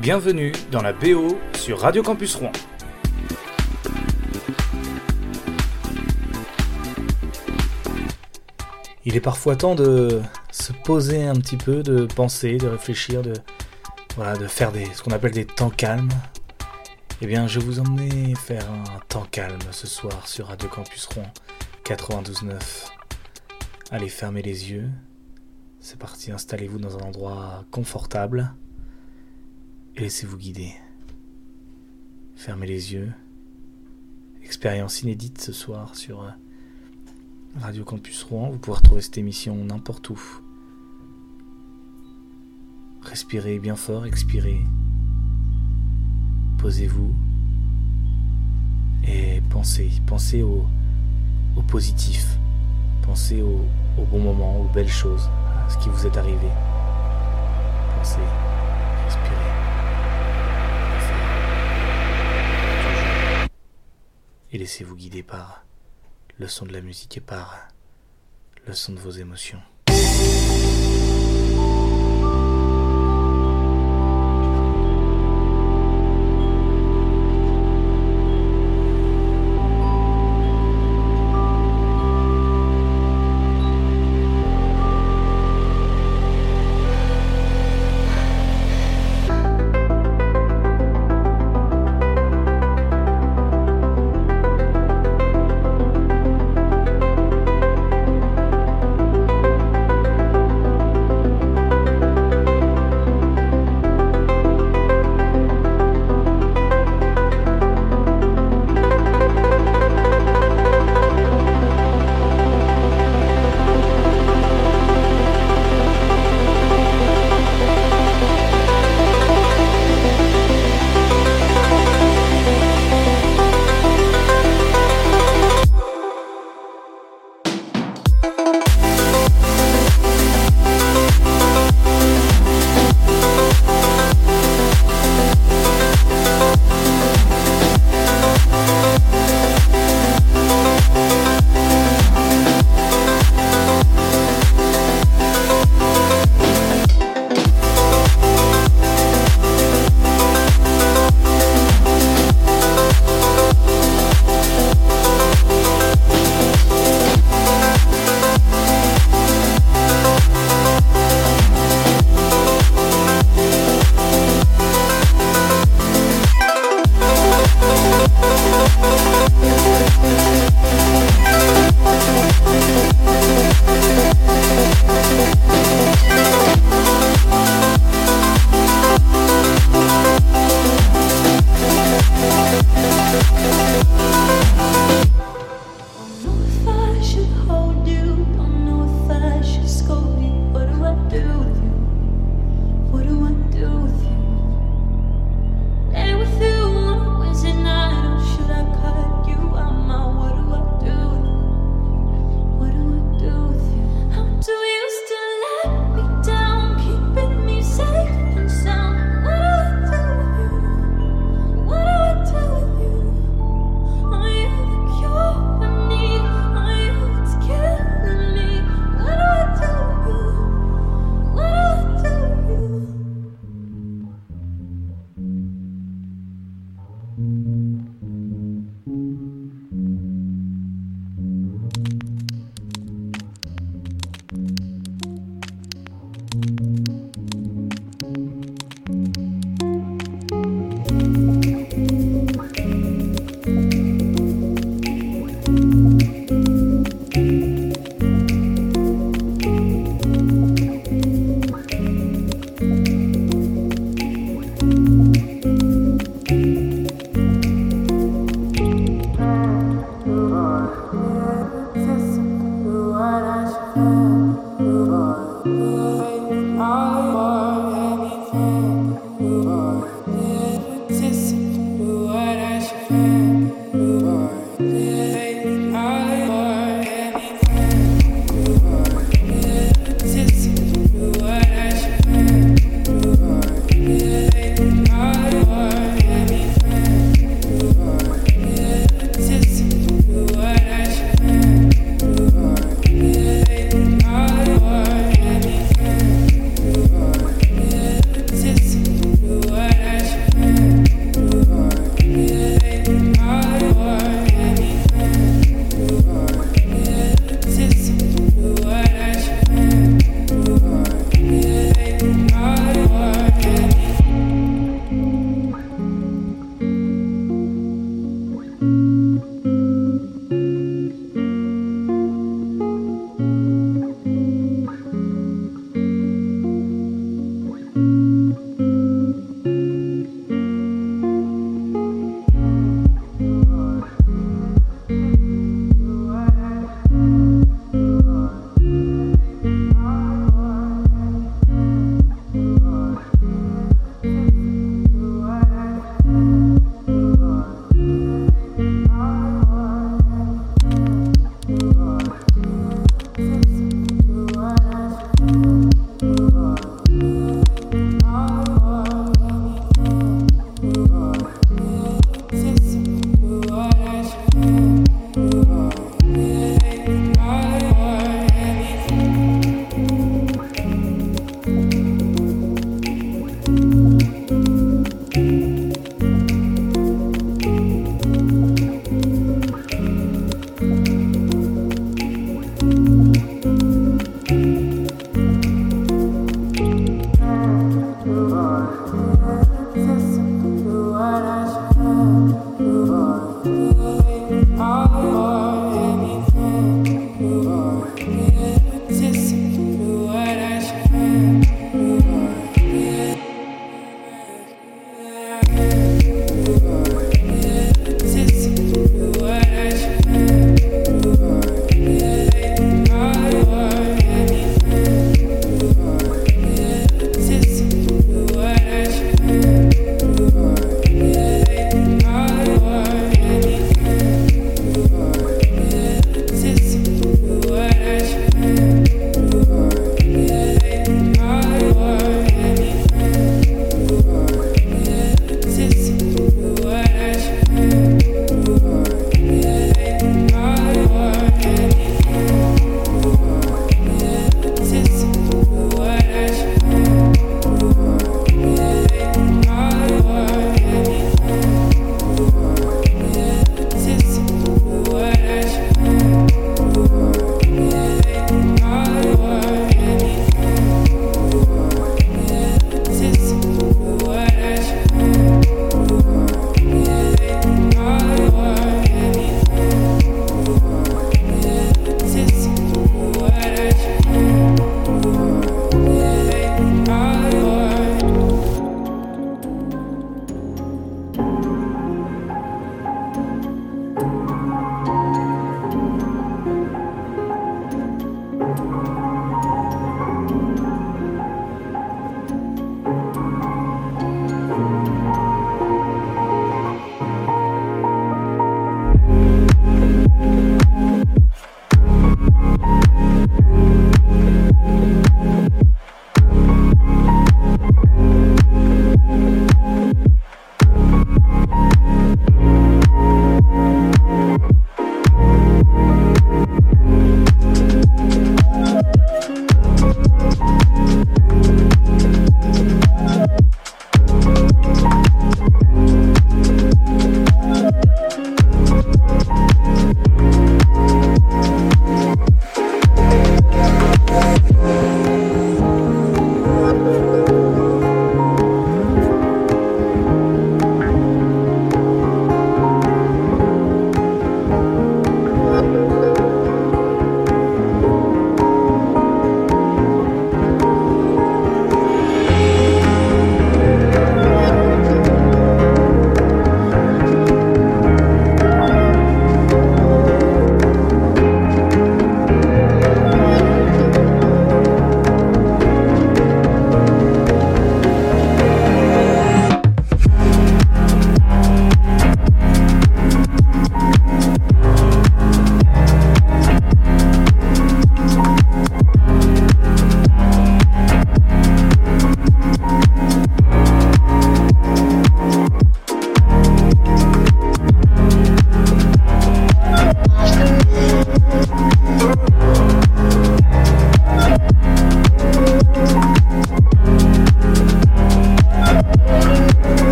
Bienvenue dans la BO sur Radio Campus Rouen. Il est parfois temps de se poser un petit peu, de penser, de réfléchir, de, faire ce qu'on appelle des temps calmes. Eh bien, je vais vous emmener faire un temps calme ce soir sur Radio Campus Rouen 92.9. Allez, fermez les yeux. C'est parti, installez-vous dans un endroit confortable laissez-vous guider. Fermez les yeux. Expérience inédite ce soir sur euh, Radio Campus Rouen. Vous pouvez retrouver cette émission n'importe où. Respirez bien fort, expirez. Posez-vous et pensez, pensez au, au positif, pensez au, au bon moment, aux belles choses, à ce qui vous est arrivé. Pensez, respirez. Et laissez-vous guider par le son de la musique et par le son de vos émotions.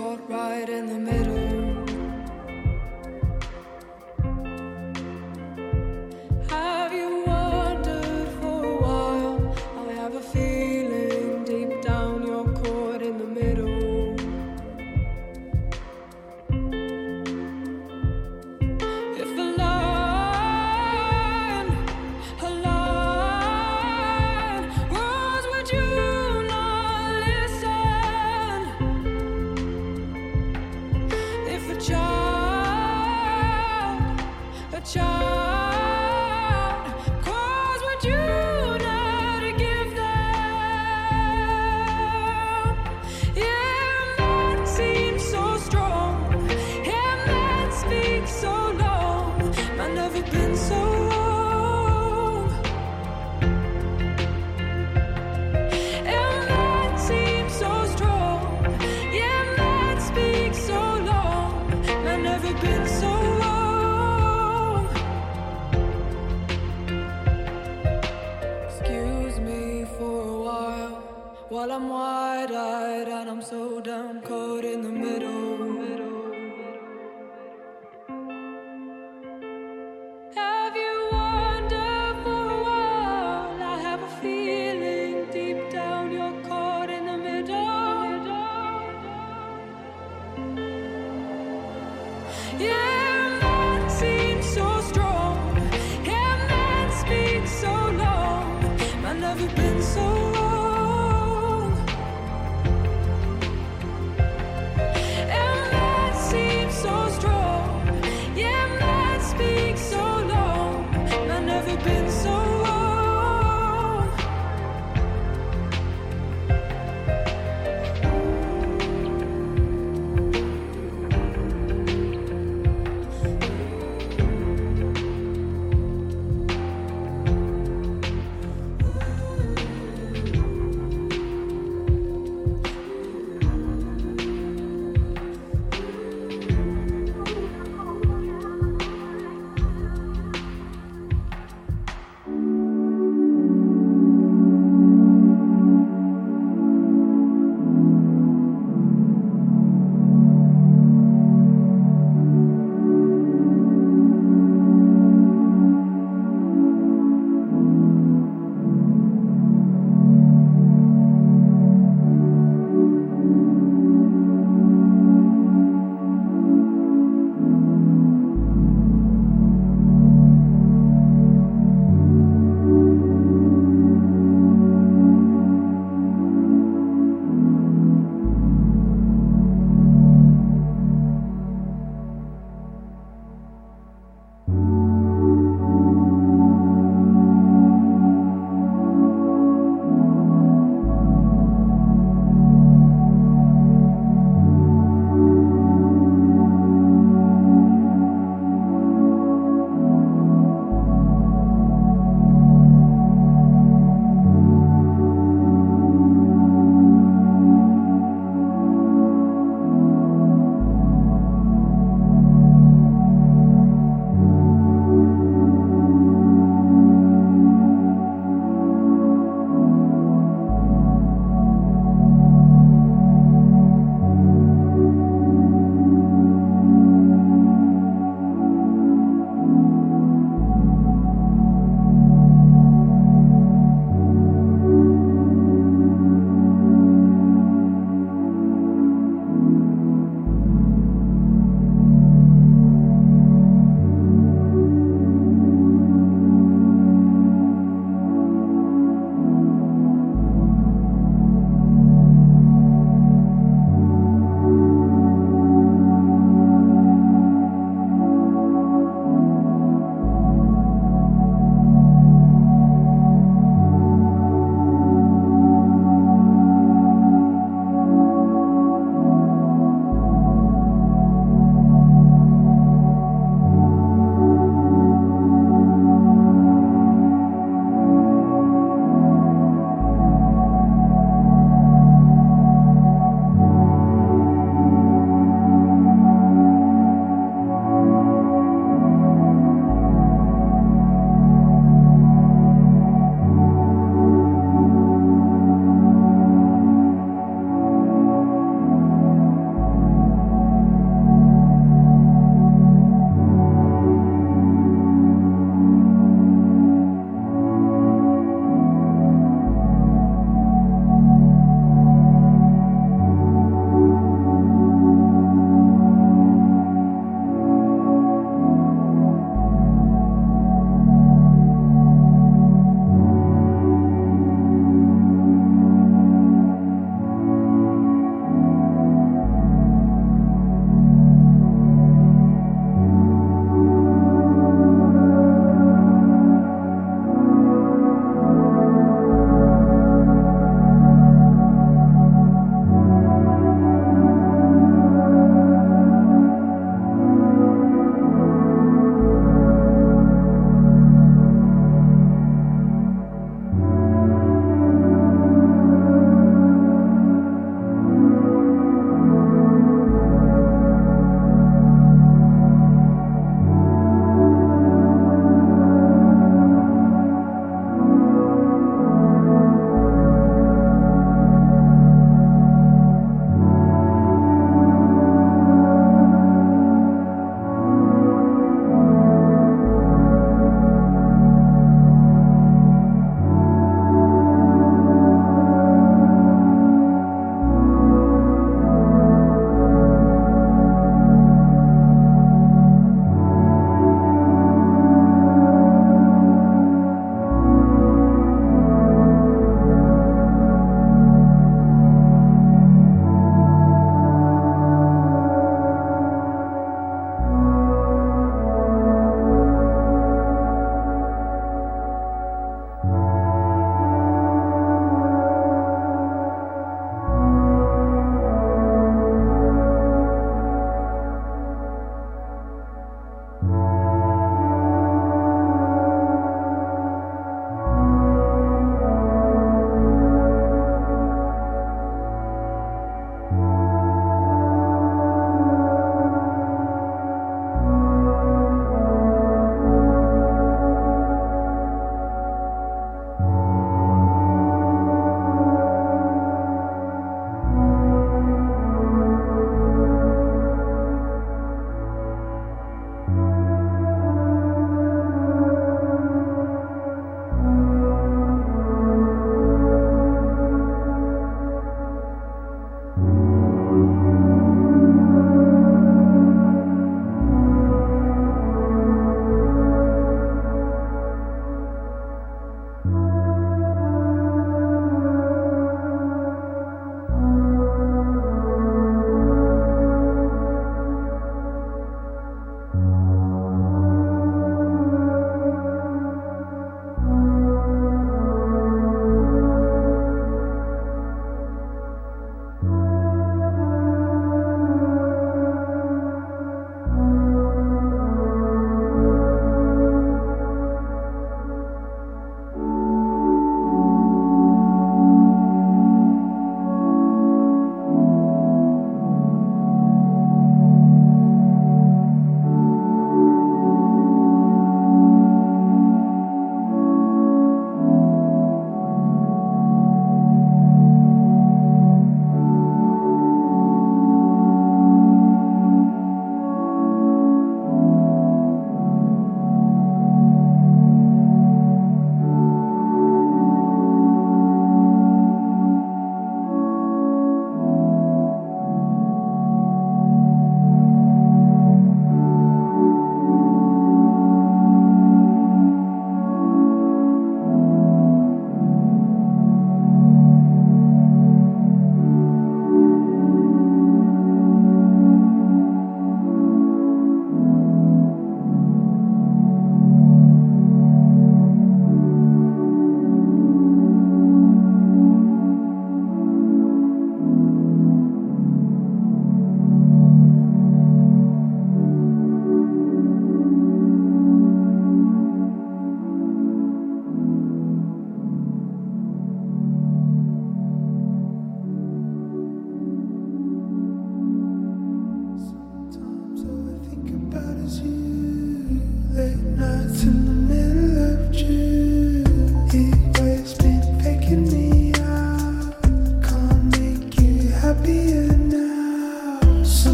Caught right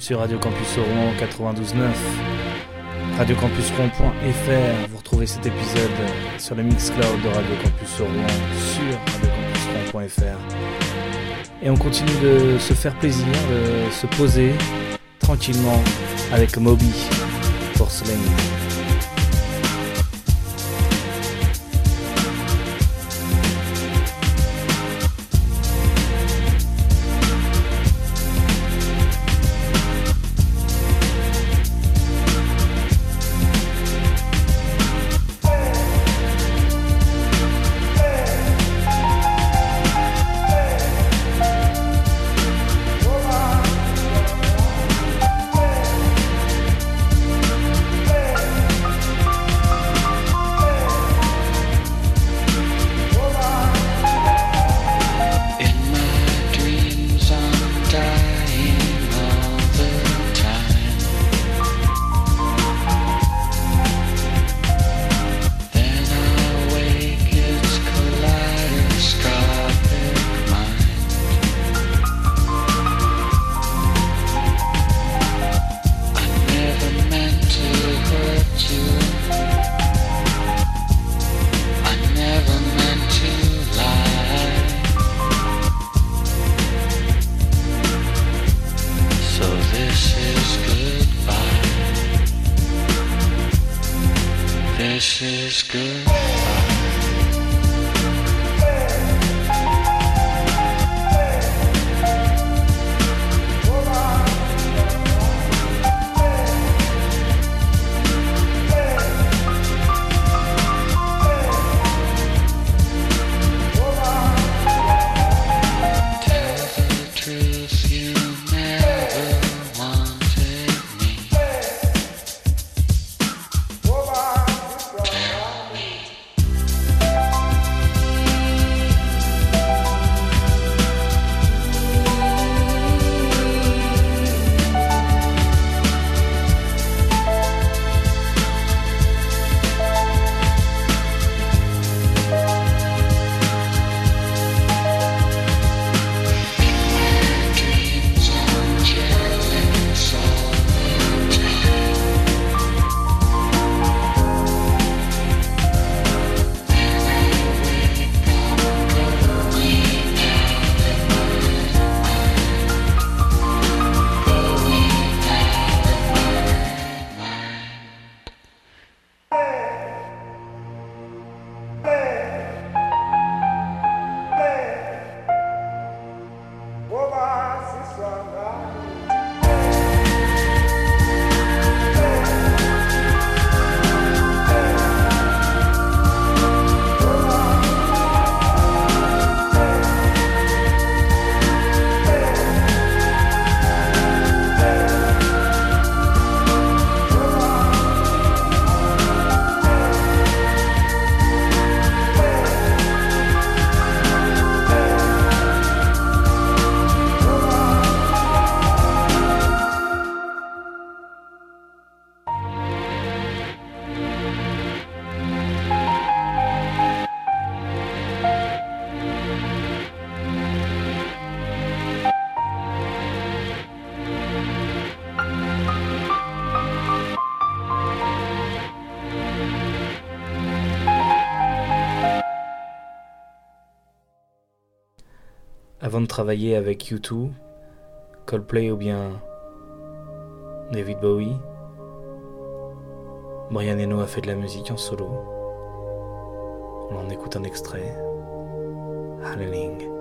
sur Radio Campus Rouen 92.9, radiocampusrouen.fr. Vous retrouvez cet épisode sur le Mixcloud de Radio Campus Rouen sur radiocampusrouen.fr. Et on continue de se faire plaisir, de se poser tranquillement avec Moby Porcelain. Travailler avec U2, Coldplay ou bien David Bowie, Brian Eno a fait de la musique en solo. On en écoute un extrait. Hallelujah.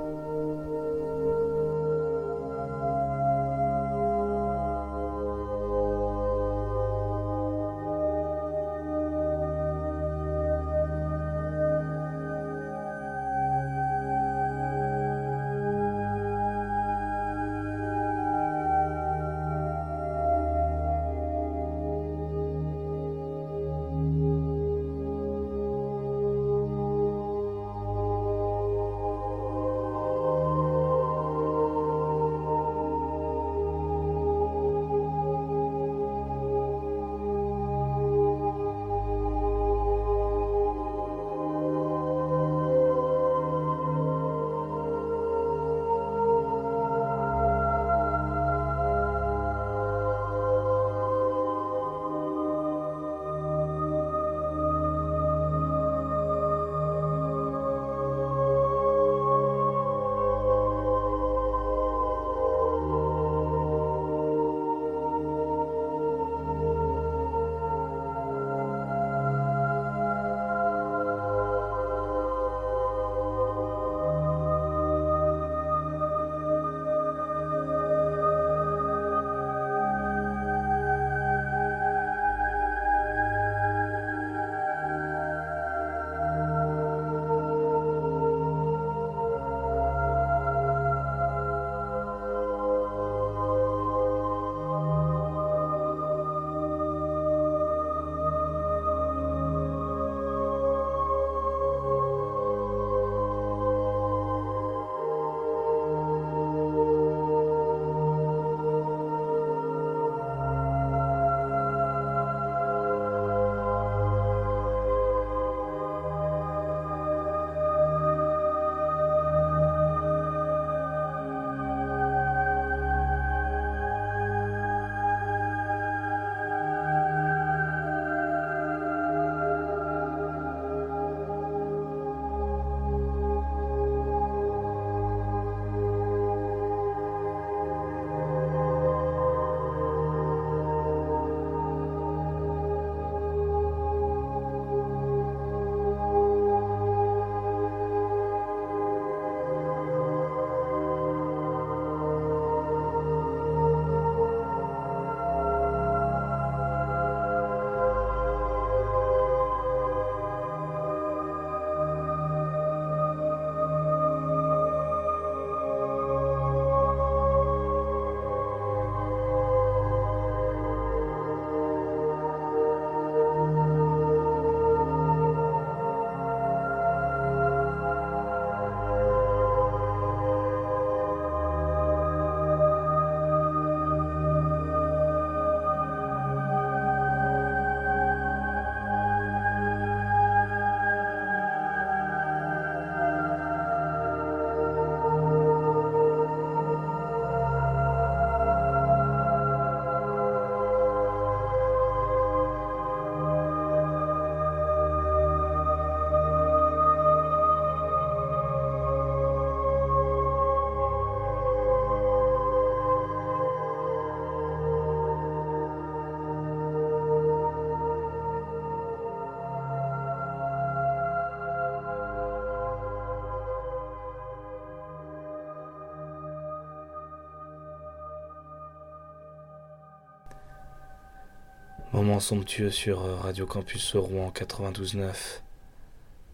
Moment somptueux sur euh, Radio Campus Rouen 92.9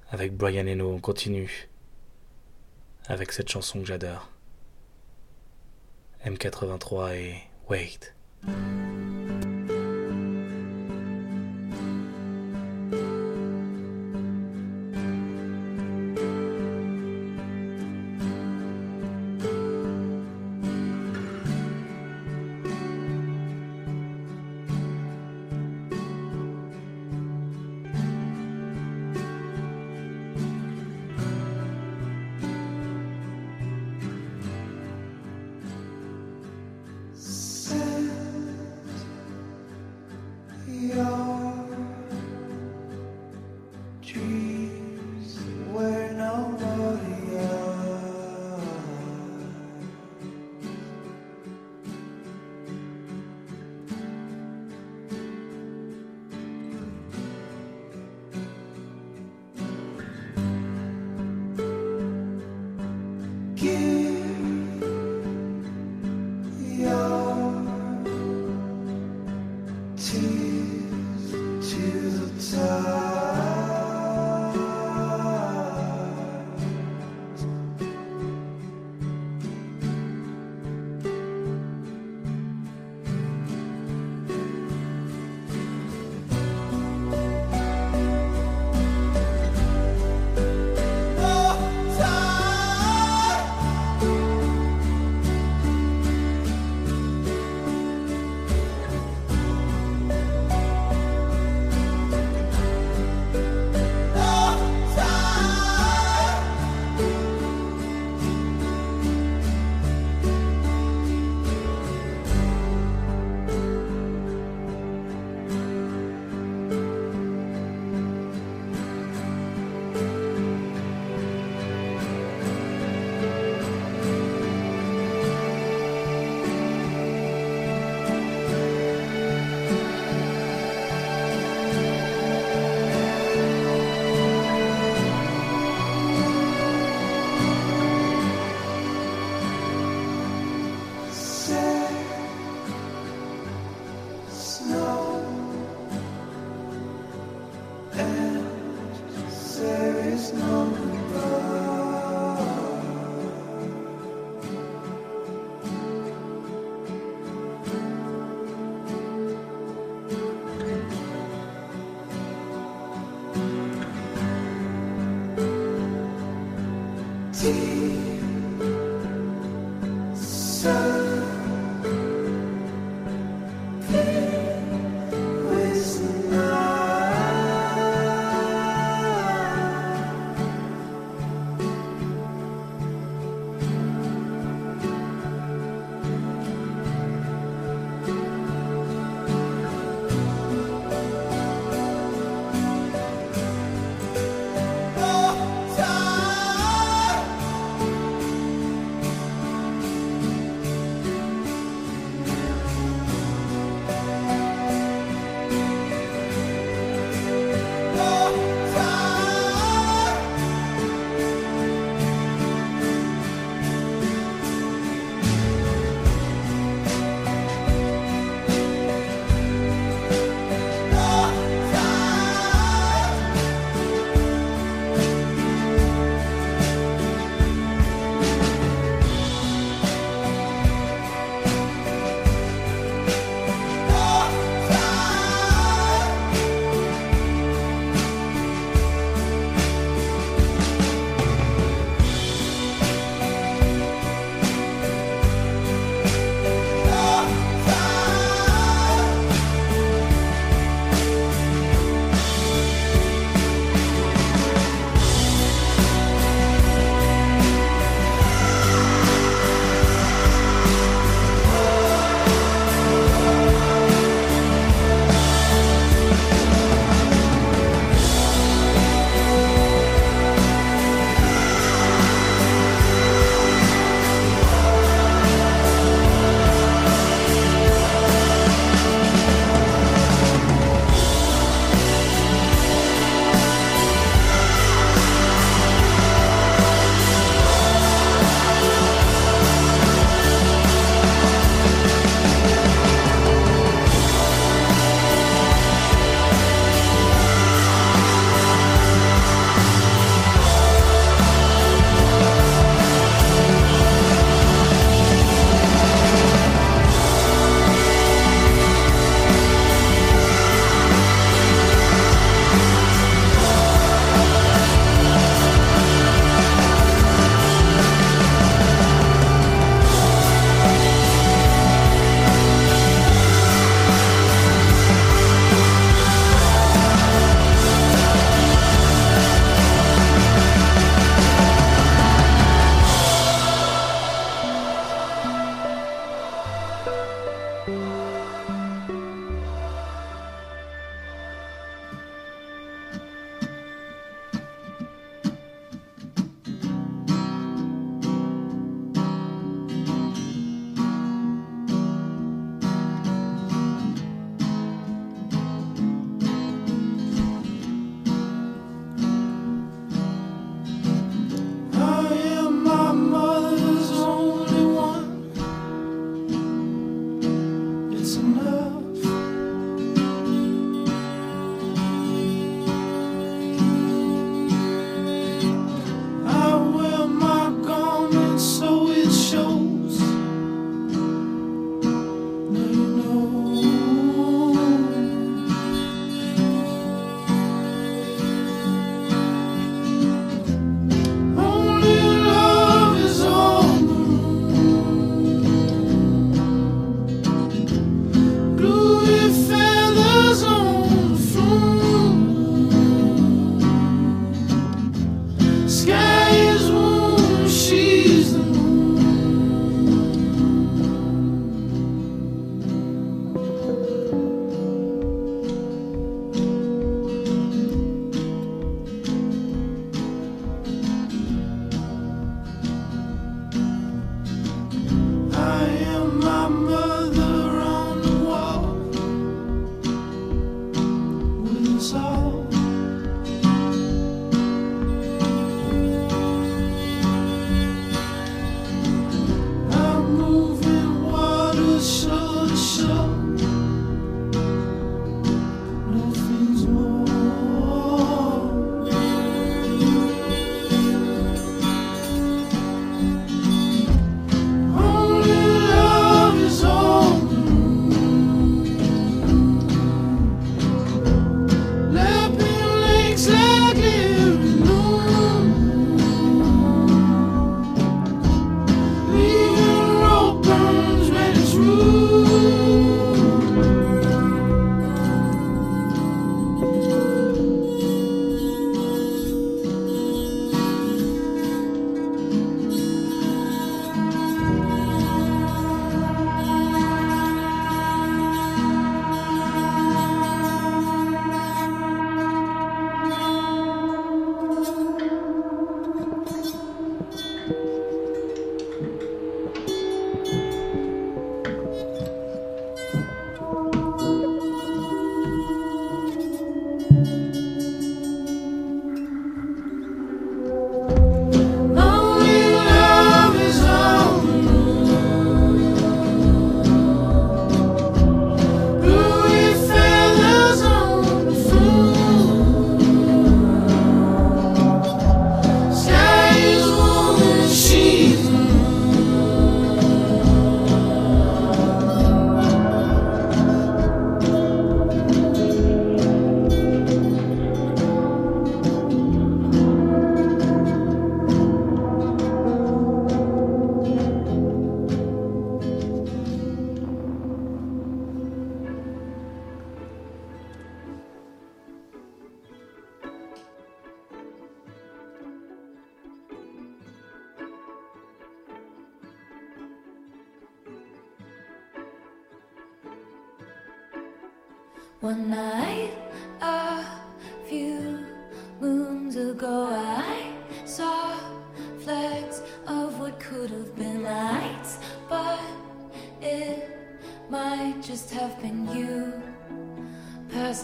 avec Brian Eno. On continue avec cette chanson que j'adore. M83 et Wait.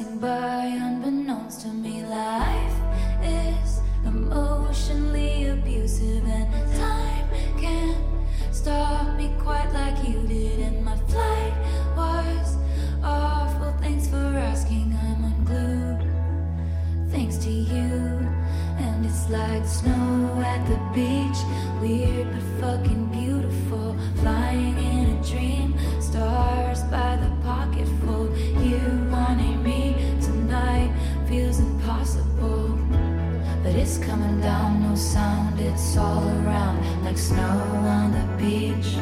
passing by unbeknownst to me. Life is emotionally abusive, and time can't stop me quite like you did. And my flight was awful. Thanks for asking. I'm unglued, thanks to you. And it's like snow. sound, it's all around like snow on the beach.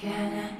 can I?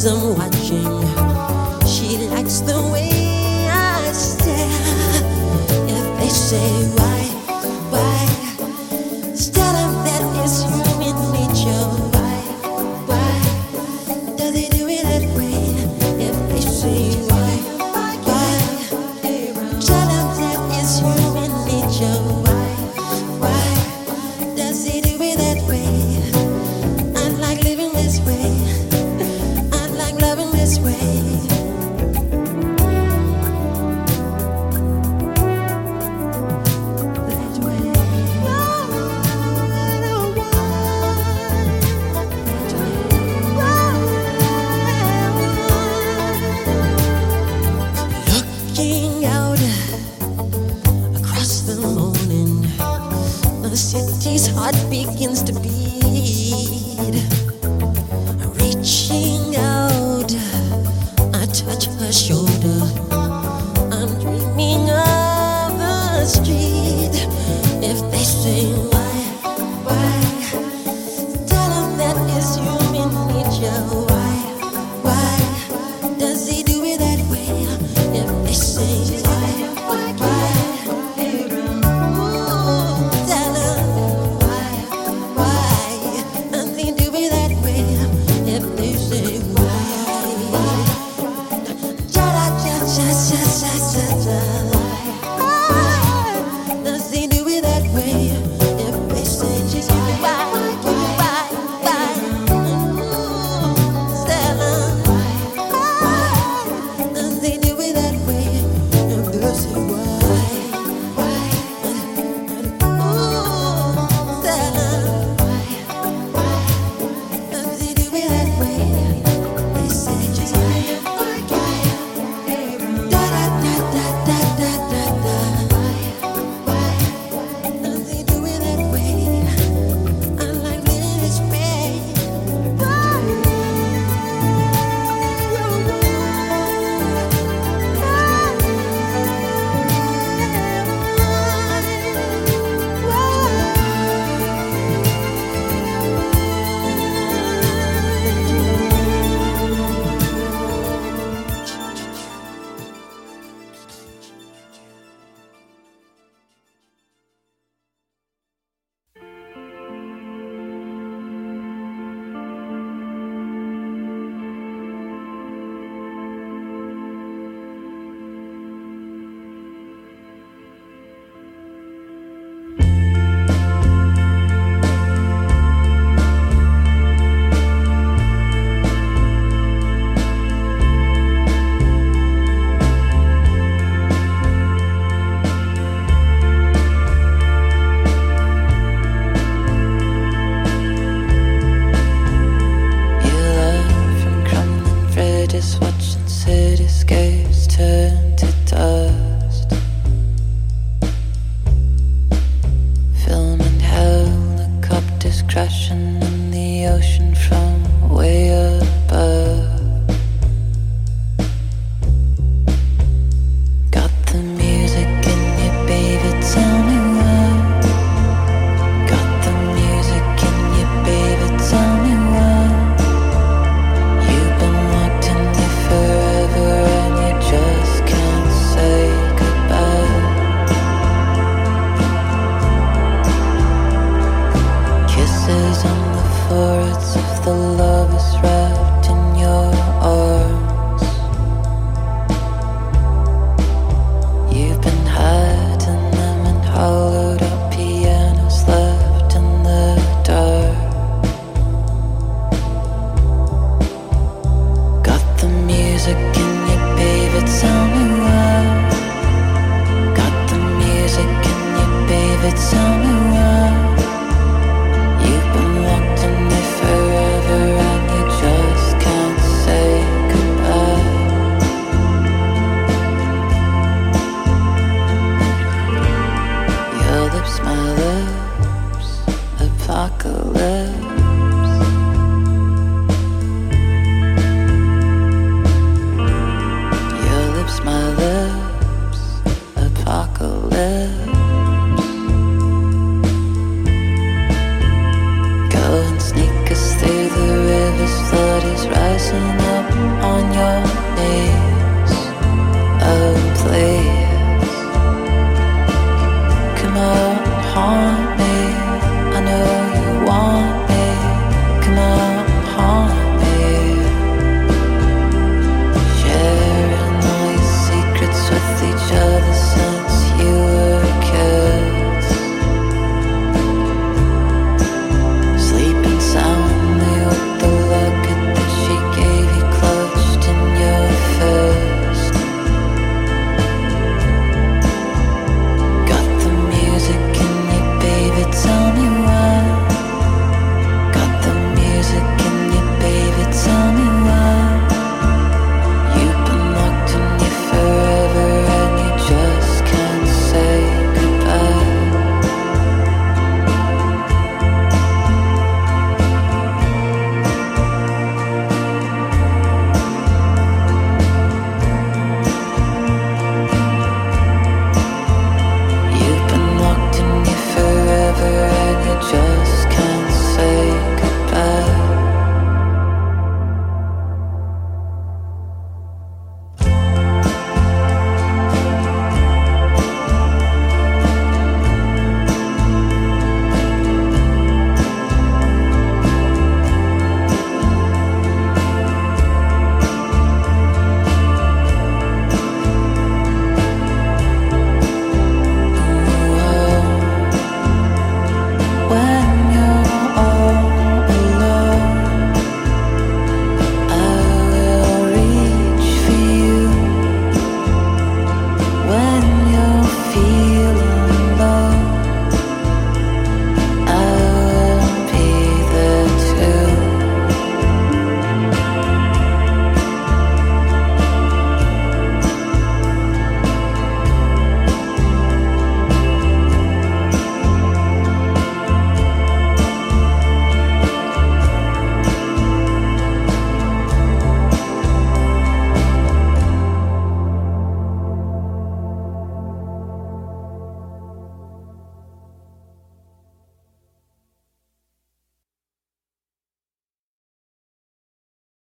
someone